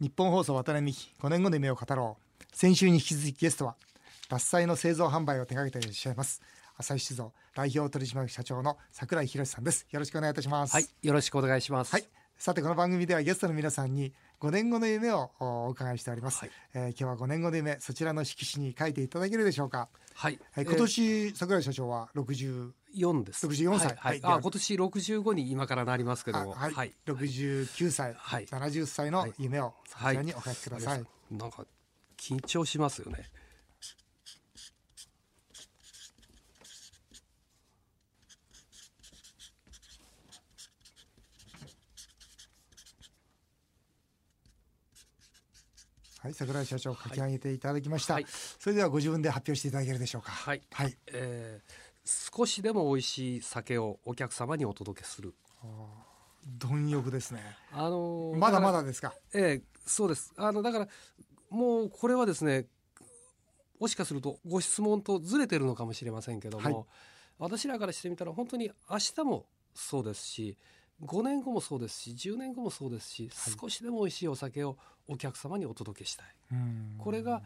日本放送渡辺美希5年後の夢を語ろう。先週に引き続きゲストは獺祭の製造販売を手掛けていらっしゃいます朝日酒造代表取締役社長の櫻井博さんです。よろしくお願いいたします。はいよろしくお願いします。はい。さてこの番組ではゲストの皆さんに5年後の夢をお伺いしております、はい。えー今日は5年後の夢そちらの色紙に書いていただけるでしょうか、はい、はい、今年、櫻井社長は60 4です。64歳。はい。はい。はいあ今年65に今からなりますけども。あはい、はい。69歳、はい。70歳の夢をそちらにお書きください、なんか緊張しますよね。はい、桜井社長書き上げていただきました、はい。それではご自分で発表していただけるでしょうか。はい。はい、えー少しでも美味しい酒をお客様にお届けする。貪欲ですね。あのーまだまだですか？ええそうです。あのだからもうこれはですねもしかするとご質問とずれてるのかもしれませんけども、はい。私らからしてみたら本当に明日もそうですし5年後もそうですし10年後もそうですし、はい。少しでも美味しいお酒をお客様にお届けしたい。うん。これが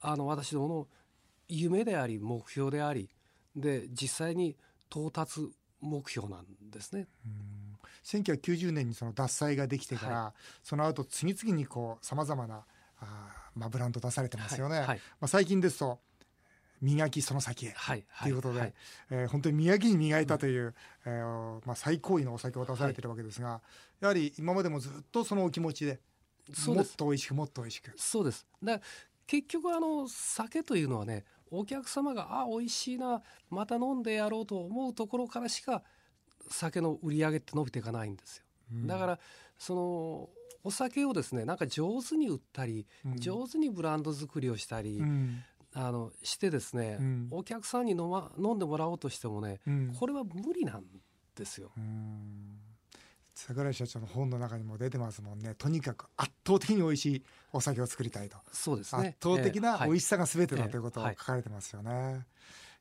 あの私どもの夢であり目標でありで実際に到達目標なんですね。1990年にその獺祭ができてから、はその後次々にこうさまざまなあー、まあ、ブランド出されてますよね、はい。はい。まあ、最近ですと磨きその先へ。はい。とい。うことで、はい。えー本当に磨きに磨いたという、えーまあ、最高位のお酒を出されてるわけですが、やはり今までもずっとそのお気持ちでもっと美味しくもっと美味しく。そうです。だ結局あの酒というのはねお客様があ美味しいなまた飲んでやろうと思うところからしか酒の売り上げって伸びていかないんですよ。だからそのお酒をですねなんか上手に売ったり、うん。上手にブランド作りをしたり、うん。あのしてですね、うん。お客さんに飲,、ま、飲んでもらおうとしてもね、うん。これは無理なんですよ。うん桜井社長の本の中にも出てますもんね。とにかく圧倒的に美味しいお酒を作りたいと、そうですね。圧倒的な美味ししさが全てだええということをはい。書かれてますよね、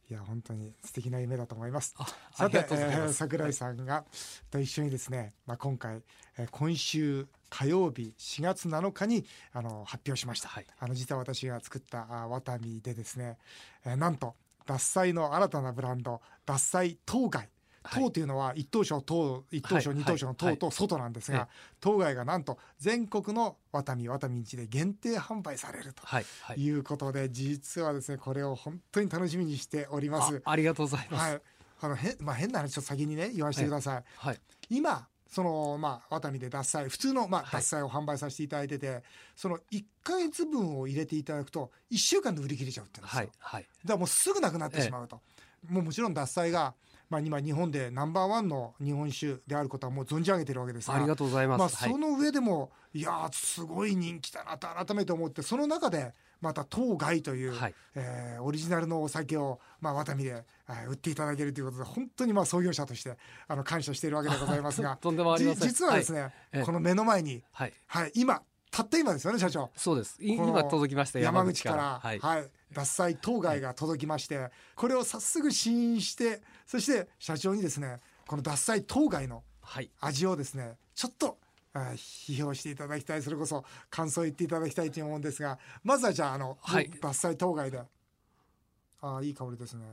い、や本当に素敵な夢だと思います。さてえー。桜井さんがと一緒にですね、まあ、今回、えー今週火曜日4月7日にあの発表しました、はい。あの実は私が作ったあワタミでですね、えーなんと獺祭の新たなブランド獺祭当該はい当というのは一等賞等一等賞はい二等賞のはい等と外なんですが、はい当該がなんと全国のワタミワタミンチで限定販売されるとはいはい。いうことで、実はですねこれを本当に楽しみにしております。あありがとうございます。はい、あのへまあ、変な話ちょっと先にね言わせてください。はい今そのまあワタミで獺祭普通のまあはい獺祭を販売させていただいてて、その1ヶ月分を入れていただくと1週間で売り切れちゃうってんですよ。はいはい。だからもうすぐなくなってしまうと。もうもちろん獺祭がまあ今日本でナンバーワンの日本酒であることはもう存じ上げてるわけですが。ありがとうございます。まあ、はいその上でも、い、やーすごい人気だなと改めて思ってその中でまた当該という、はいえーオリジナルのお酒を、まあ、ワタミで、えー売っていただけるということで本当にまあ創業者としてあの感謝しているわけでございますがと とんでもありませんじ実はですね、ええこの目の前に、はい。はい、今たった今ですよね社長。そうです。今届きました山口からはい。はい、獺祭当該が届きまして、これを早速試飲してそして社長にですねこの獺祭当該のはい。味をですねちょっと批評していただきたいそれこそ感想を言っていただきたいと思うんですがまずはじゃああの、はい獺祭当該でああいい香りですね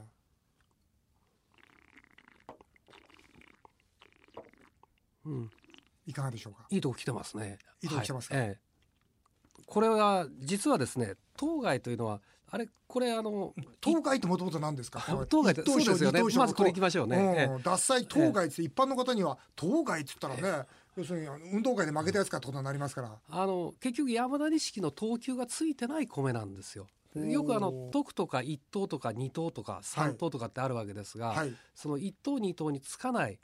うん。いかがでしょうか？いいとこ来てますね。いいとこ来てますか？はいええこれは実はですね、当該というのはあれこれあの当該ってもともと何ですか？当該ってそうですよね。まずこれ行きましょうね。うん。ええ。獺祭当該って一般の方には当該って言ったらね要するに運動会で負けたやつかってことになりますから。あの結局山田錦の等級がついてない米なんですよ。よくあの徳とか一等とか二等とか三等とかってあるわけですが、はい。その一等二等につかない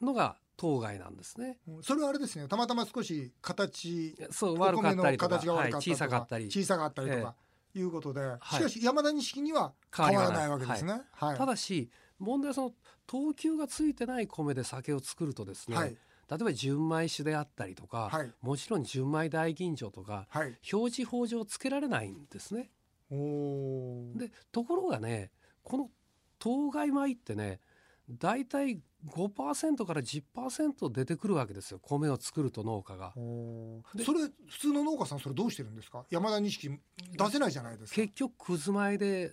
のが当該なんですね。うんそれはあれですねたまたま少し形そうお悪かったりとか、形が悪かったはいとか小さかったり。小さかったりとかいうことで、はいしかし山田錦には変わらないわけですね。はい。ただし問題はその等級がついてない米で酒を作るとですね、はい例えば純米酒であったりとか、はいもちろん純米大吟醸とかはい。表示法上つけられないんですね。でところがねこの当該米ってね大体5%から10%出てくるわけですよ。米を作ると農家が。でそれ普通の農家さんそれどうしてるんですか？山田錦出せないじゃないですか。結局くず米で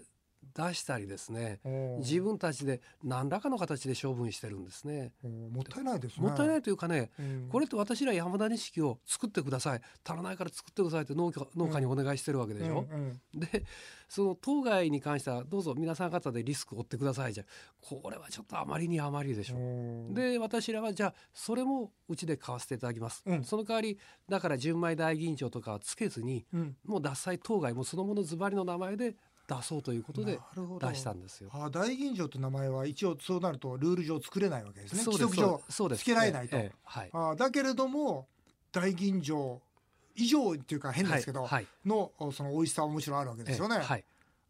出したりですね自分たちで何らかの形で処分してるんですね。もったいないですね。もったいないというかね、うん。これって私ら山田錦を作ってください。足らないから作ってくださいって農家農家にお願いしてるわけでしょ？うんうんでその当該に関してはどうぞ皆さん方でリスクを負ってくださいじゃ。これはちょっとあまりにあまりでしょ。うんで私らはじゃあそれもうちで買わせていただきます、うん。その代わりだから純米大吟醸とかはつけずにうん。もう獺祭当該もそのものズバリの名前で出そうということで出したんですよ。あ大吟醸という名前は一応そうなるとルール上作れないわけですね規則上つけられないと。はい。あだけれども大吟醸以上っていうか変ですけど、はいはい。のその美味しさはもちろんあるわけですよね、ええはい、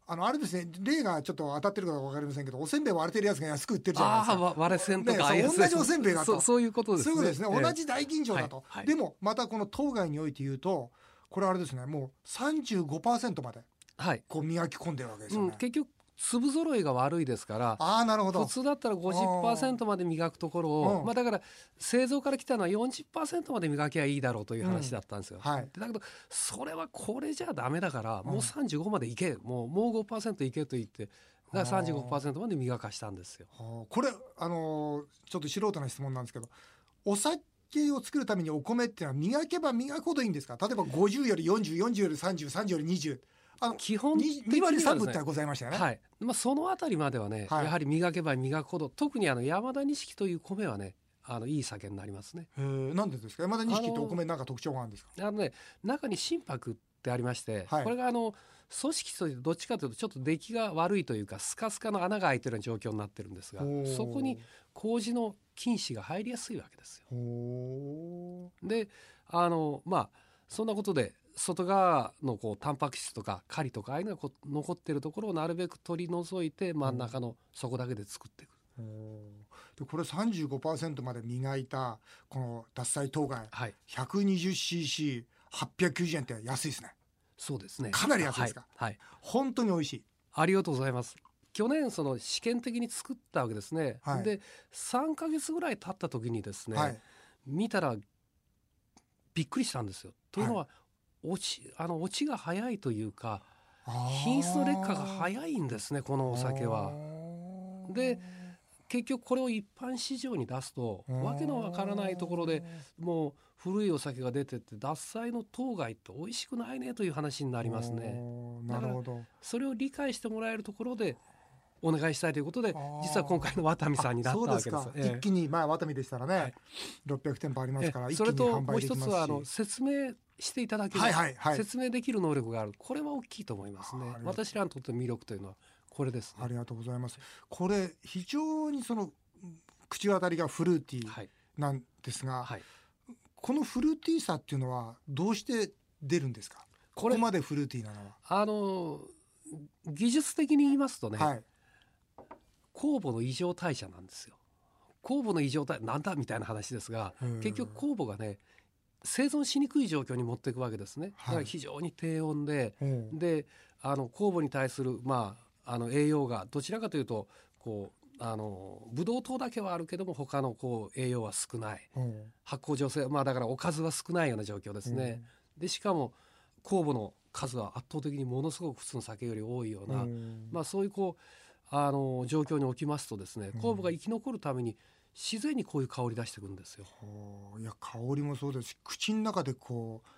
あのあれですね例がちょっと当たってるかわかりませんけどおせんべい割れてるやつが安く売ってるじゃないですか。ああわ割れ線とか、ね同じおせんべいだと。そういうことですね。そういうことですね、ええ。同じ大吟醸だと、はいはい。でもまたこの当該において言うとこれあれですねもう35%まではい、こう磨き込んでるわけですよね、うん、結局粒揃いが悪いですからああなるほど。普通だったら50%まで磨くところを、うん。まあ、だから製造から来たのは40%まで磨きゃいいだろうという話だったんですよ。はい。でだけどそれはこれじゃダメだからもううん35までいけ。もうもう5%いけと言ってだから35%まで磨かしたんですよ。はあ。これあのーちょっと素人な質問なんですけどお酒を作るためにお米っていうのは磨けば磨くほどいいんですか？例えば50より4040より3030より20あの基本的に 2, は割3ですね。分ってございましたよね、はい。まあ、そのあたりまではね、はい。やはり磨けば磨くほど特にあの山田錦という米はねあのいい酒になりますね。なんでですか？山田錦ってお米なんか特徴があるんですか？あのね中に心拍ってありまして、はい。これがあの組織とどっちかというとちょっと出来が悪いというかスカスカの穴が開いてるような状況になってるんですがそこに麹の菌糸が入りやすいわけですよ。ほであのまあそんなことで外側のこうタンパク質とかカリとかああいうのが残ってるところをなるべく取り除いて真ん中の底だけで作っていく。うでこれ35%まで磨いたこの獺祭当該はい。120cc890 円って安いですね。そうですね。かなり安いですか？はい、はい。本当に美味しい。ありがとうございます。去年その試験的に作ったわけですね。はい。で3ヶ月ぐらい経った時にですね、はい。見たらびっくりしたんですよ。というのは、落ちあの落ちが早いというか品質の劣化が早いんですねこのお酒は。で結局これを一般市場に出すとわけのわからないところでもう古いお酒が出てって獺祭の当該って美味しくないねという話になありますね。なるほど。それを理解してもらえるところでお願いしたいということで実は今回のワタミさんになったわけです。そうええ。一気にまあワタミでしたらね、はい。600店舗ありますから、ええ。一気に販それともう売できますし。一つはあの説明していただける、はいはいはい。説明できる能力がある。これは大きいと思いますね。私らにとっての魅力というのはこれですね。ありがとうございます。これ非常にその口当たりがフルーティーはい。なんですが、はい。このフルーティーさっていうのはどうして出るんですか？ここれこまでフルーティーなのは、あの技術的に言いますとね、はい。酵母の異常代謝なんですよ。酵母の異常代謝なんだみたいな話ですがうん結局酵母がね生存しにくい状況に持っていくわけですね。だからはい非常に低温で、う。んであの酵母に対する、まあ、あの栄養がどちらかというとこうあのブドウ糖だけはあるけども他のこう栄養は少ない。う。ん発酵女性まあだからおかずは少ないような状況ですね。でしかも酵母の数は圧倒的にものすごく普通の酒より多いような、うん。まあ、そういうこうあの状況におきますとですね酵母が生き残るために自然にこういう香り出してくるんですよ。いや香りもそうですし口の中でこう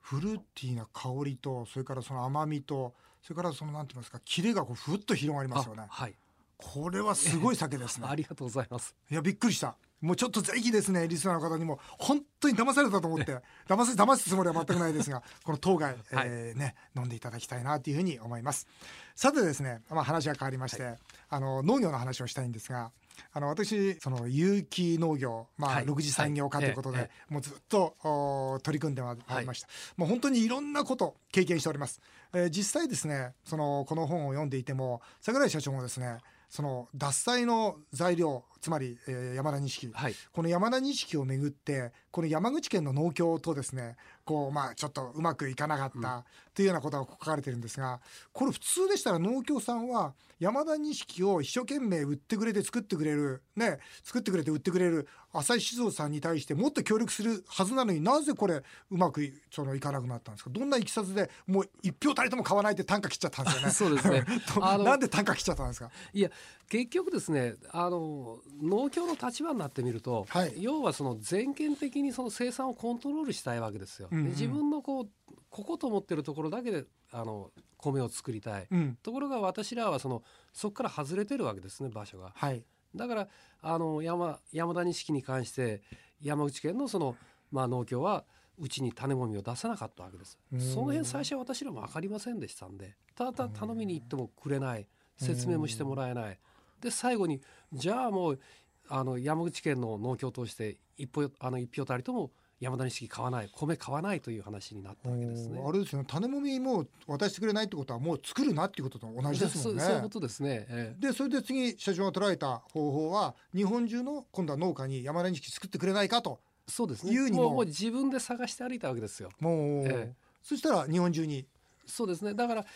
フルーティーな香りとそれからその甘みとそれからそのなんて言いますかキレがこうふっと広がりますよね。あはい。これはすごい酒ですね。ありがとうございます。いやびっくりした。もうちょっとぜひですねリスナーの方にも本当に騙されたと思って 騙せ騙すつもりは全くないですがこの当該、えーね飲んでいただきたいなというふうに思います。さてですね、まあ、話が変わりまして、あの農業の話をしたいんですがあの私その有機農業、まあ、はい。6次産業化ということで、もうずっとお取り組んでまいりました、もう本当にいろんなこと経験しております、えー実際ですねそのこの本を読んでいても桜井社長もですねその獺祭の材料つまり、えー山田錦、はい。この山田錦をめぐってこの山口県の農協とですねこうまあちょっとうまくいかなかったというようなことが書かれてるんですがこれ普通でしたら農協さんは山田錦を一生懸命売ってくれて作ってくれるね作ってくれて売ってくれる浅井静雄さんに対してもっと協力するはずなのになぜこれうまくいそのいかなくなったんですか？どんないきさつでもう一票たりとも買わないって単価切っちゃったんですよね。そうですね。なんで単価切っちゃったんですか？いや結局ですねあの農協の立場になってみると、はい。要はその全権的にその生産をコントロールしたいわけですよ。うんうん。で自分のこうここと思ってるところだけであの米を作りたい。うん。ところが私らはそのそこから外れてるわけですね場所が。はい。だからあの山山田錦に関して山口県のその、まあ、農協はうちに種もみを出さなかったわけです。うん。その辺最初は私らも分かりませんでしたんでただ頼みに行ってもくれない。説明もしてもらえないで最後にじゃあもうあの山口県の農協を通して一歩あの一票たりとも山田錦買わない米買わないという話になったわけですね。あれですよね。種もみもう渡してくれないってことはもう作るなっていうことと同じですもんね。そうそういうことですね、ええ。でそれで次社長が捉えた方法は日本中の今度は農家に山田錦作ってくれないかと。そうですね。言うにも。もうもう自分で探して歩いたわけですよ。もう、ええ。そしたら日本中に。そうですね。だから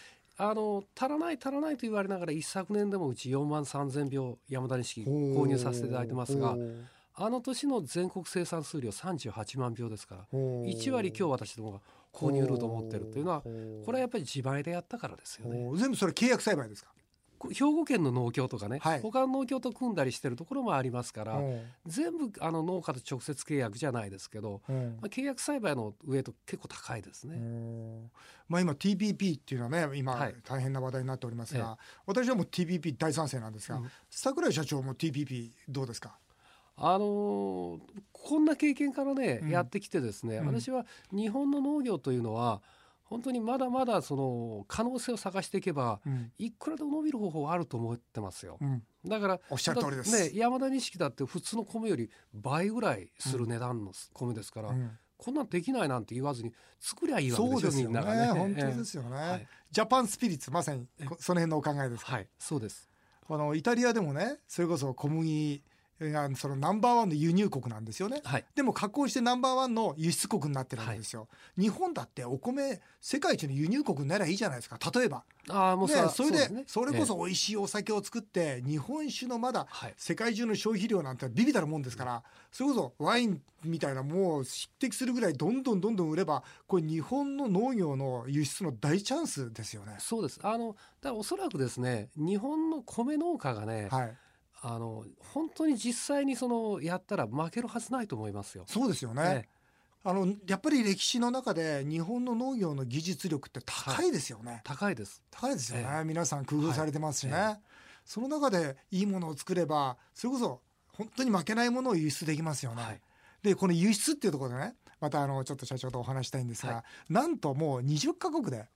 あの足らない足らないと言われながら一昨年でもうち4万3,000票山田錦購入させていただいてますがあの年の全国生産数量38万票ですからおー1割今日私どもが購入ルートを持ってるというのはこれはやっぱり自前でやったからですよね。全部それ契約栽培ですか？こ兵庫県の農協とかね、はい。他の農協と組んだりしてるところもありますからおー全部あの農家と直接契約じゃないですけど、おーまあ、契約栽培の上と結構高いですね。まあ今 TPP っていうのはね今はい。大変な話題になっておりますが、私はもう TPP 大賛成なんですが、うん。桜井社長も TPP どうですか？あのーこんな経験からね、うん。やってきてですね、うん。私は日本の農業というのは本当にまだまだその可能性を探していけばうん、いくらでも伸びる方法はあると思ってますよ。うん、だからおっしゃる通りです。だね、山田錦だって普通の米より倍ぐらいする値段の米ですから、うん。こんなんできないなんて言わずに作りゃいいわけですよね。本当ですよね、はい。ジャパンスピリッツまさにこその辺のお考えですか、はい、そうです。あのイタリアでもねそれこそ小麦がそのナンバーワンの輸入国なんですよね。はい、でも加工してナンバーワンの輸出国になってるわけですよ、日本だってお米世界一の輸入国になりゃいいじゃないですか。例えば。ああもうねさそれでね。それこえ。そ美味しいお酒を作って日本酒のまだはい。世界中の消費量なんてビビたるもんですからそれこそワインみたいなもう匹敵するぐらいどんどんどんどん売ればこれ日本の農業の輸出の大チャンスですよね。え。そうです。あのだからおそらくですね日本の米農家がね、はい、あの本当に実際にそのやったら負けるはずないと思いますよ。そうですよね。ええあのやっぱり歴史の中で日本の農業の技術力って高いですよね。高いです。高いですよね、え皆さん工夫されてますしね、はいえその中でいいものを作ればそれこそ本当に負けないものを輸出できますよね。はいでこの輸出っていうところでねまたあのちょっと社長とお話したいんですが、はなんともう20カ国で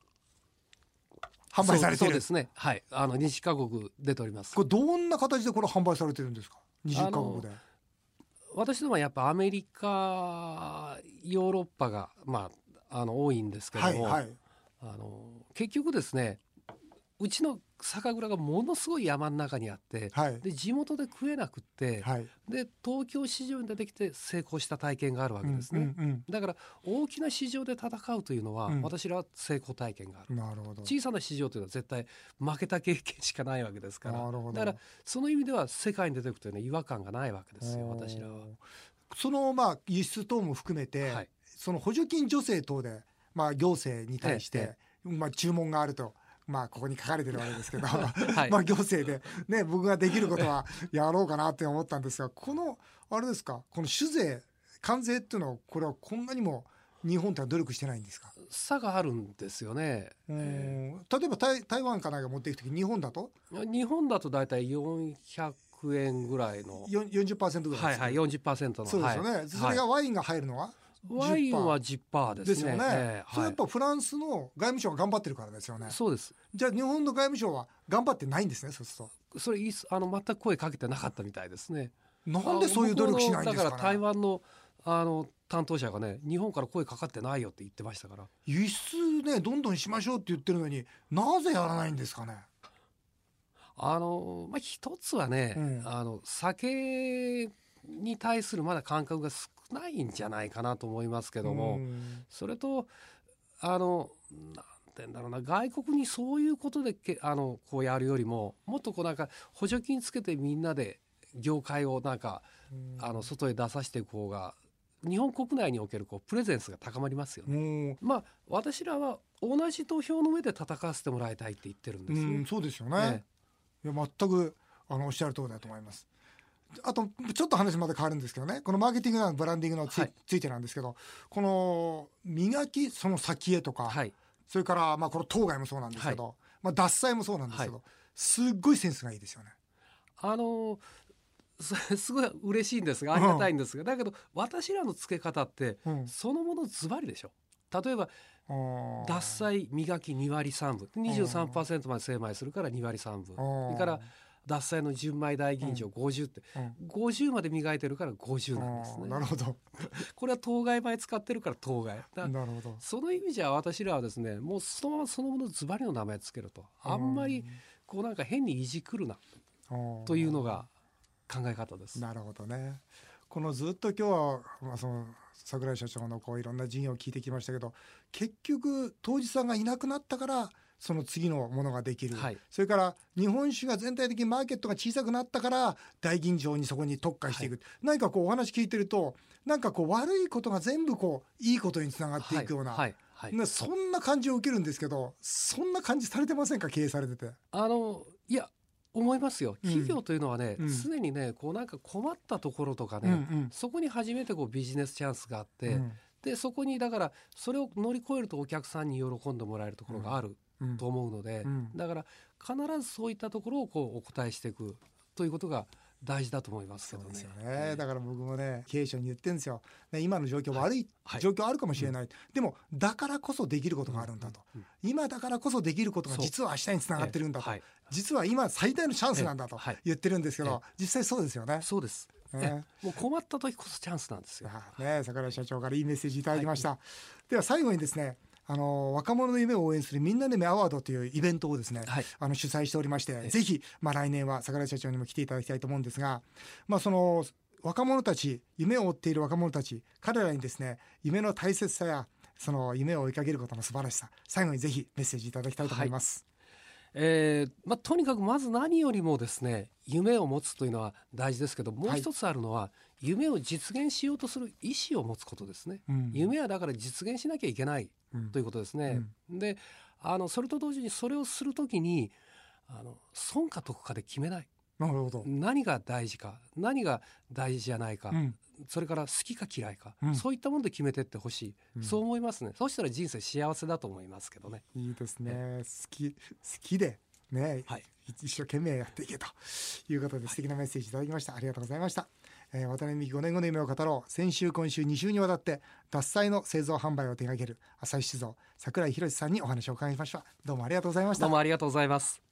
販売されてるですね。はい。あの西カ国出ております。これどんな形でこれ販売されてるんですか？20カ国で。私どもはやっぱアメリカヨーロッパがまああの多いんですけども、はいはいあの結局ですねうちの酒蔵がものすごい山の中にあってはい。で地元で食えなくって、はい。で東京市場に出てきて成功した体験があるわけですね、うんうんだから大きな市場で戦うというのは、うん。私らは成功体験がある。うんなるほど。小さな市場というのは絶対負けた経験しかないわけですから。なるほど。だからその意味では世界に出ていくというのは違和感がないわけですよ私らは。そのまあ輸出等も含めて、はい。その補助金助成等でまあ行政に対して、え。まあ注文があると。まあここに書かれてるわけですけど、はい。まあ行政でね僕ができることはやろうかなって思ったんですがこのあれですかこの酒税関税っていうのはこれはこんなにも日本っては努力してないんですか、差があるんですよね。うん。例えば台台湾かなんか持っていく時日本だと？日本だと大体400円ぐらいの。よん40%ぐらいですかはいはい40%の。そうですよね、はい。それがワインが入るのは、ワインは10%ですね。ですよね、ええそれやっぱフランスの外務省が頑張ってるからですよね。そうです。じゃあ日本の外務省は頑張ってないんですねそうするそれいすあの全く声かけてなかったみたいですね。となんでそういう努力しないんですか,、ね、だから台湾のあの担当者がね日本から声かかってないよって言ってましたから。輸出ねどんどんしましょうって言ってるのになぜやらないんですかね。あのまあ一つはね、うん。あの酒に対するまだ感覚が少ないんじゃないかなと思いますけども、うんそれとあのなんて言うんだろうな外国にそういうことでけあのこうやるよりももっとこうなんか補助金つけてみんなで業界をなんかあの外へ出させていく方が日本国内におけるこうプレゼンスが高まりますよね。うんまあ私らは同じ土俵の上で戦わせてもらいたいって言ってるんですよ。うん、そうですよえね。いや全くあのおっしゃる通りだと思います。あとちょっと話まで変わるんですけどね。このマーケティングなブランディングのつ,、はい。ついてなんですけどこの磨きその先へとか、はい。それからまあこの当該もそうなんですけど、まあ、脱菜もそうなんですけど、すっごいセンスがいいですよね。あのす すごい嬉しいんですがありがたいんですが、だけど私らの付け方ってうん、そのものズバリでしょ。例えば脱菜磨き2割3分。23%まで精米するから2割3分。それから脱菜の純米大吟醸50って、うん。50まで磨いてるから50なんですね。なるほど。これは当該米使ってるから当該。だなるほど。その意味じゃ私らはですねもうそのままそのものズバリの名前つけると。あんまりこうなんか変にいじくるなうんというのが考え方です。なるほどね。このずっと今日は、まあ、その桜井社長のこういろんな事業を聞いてきましたけど結局当時さんがいなくなったからその次のものができる、はい。それから日本酒が全体的にマーケットが小さくなったから大吟醸にそこに特化していく、何かこうお話聞いてるとなんかこう悪いことが全部こういいことにつながっていくような、はい。はい。そんな感じを受けるんですけどそんな感じされてませんか？経営されてて。あのいや思いますよ。うん。企業というのはね、うん。常にねこうなんか困ったところとかね、うんうん。そこに初めてこうビジネスチャンスがあって、うん。でそこにだからそれを乗り越えるとお客さんに喜んでもらえるところがある。うんと思うので、うん。だから必ずそういったところをこうお答えしていくということが大事だと思いますけどね。そうですよね、だから僕もね経営者に言ってるんですよ、ね、今の状況悪いはい。状況あるかもしれない、でもだからこそできることがあるんだと、うん。今だからこそできることが実は明日につながってるんだと、はい。実は今最大のチャンスなんだとえはい。言ってるんですけど、え実際そうですよね。そうです、ねえ。もう困った時こそチャンスなんですよ。あね桜井社長からいいメッセージいただきました、では最後にですねあの若者の夢を応援するみんなで目アワードというイベントをですね、はい。あの主催しておりまして、えぜひ、まあ、来年は桜井社長にも来ていただきたいと思うんですが、まあ、その若者たち夢を追っている若者たち彼らにですね夢の大切さやその夢を追いかけることの素晴らしさ最後にぜひメッセージいただきたいと思います。えーまあ、とにかくまず何よりもですね夢を持つというのは大事ですけどもう一つあるのは、夢を実現しようとする意思を持つことですね。うん。夢はだから実現しなきゃいけない。うんということですね。であのそれと同時にそれをするときにあの損か得かで決めない。なるほど、何が大事か何が大事じゃないか、うん。それから好きか嫌いか、うん。そういったもので決めてってほしい、うん。そう思いますね。そうしたら人生幸せだと思いますけどね。いいですね。好き好きでね、はい。一生懸命やっていけということで素敵なメッセージいただきました、ありがとうございました、えー、渡辺美希5年後の夢を語ろう。先週今週2週にわたって獺祭の製造販売を手掛ける朝日酒造櫻井宏さんにお話を伺いました。どうもありがとうございました。どうもありがとうございます。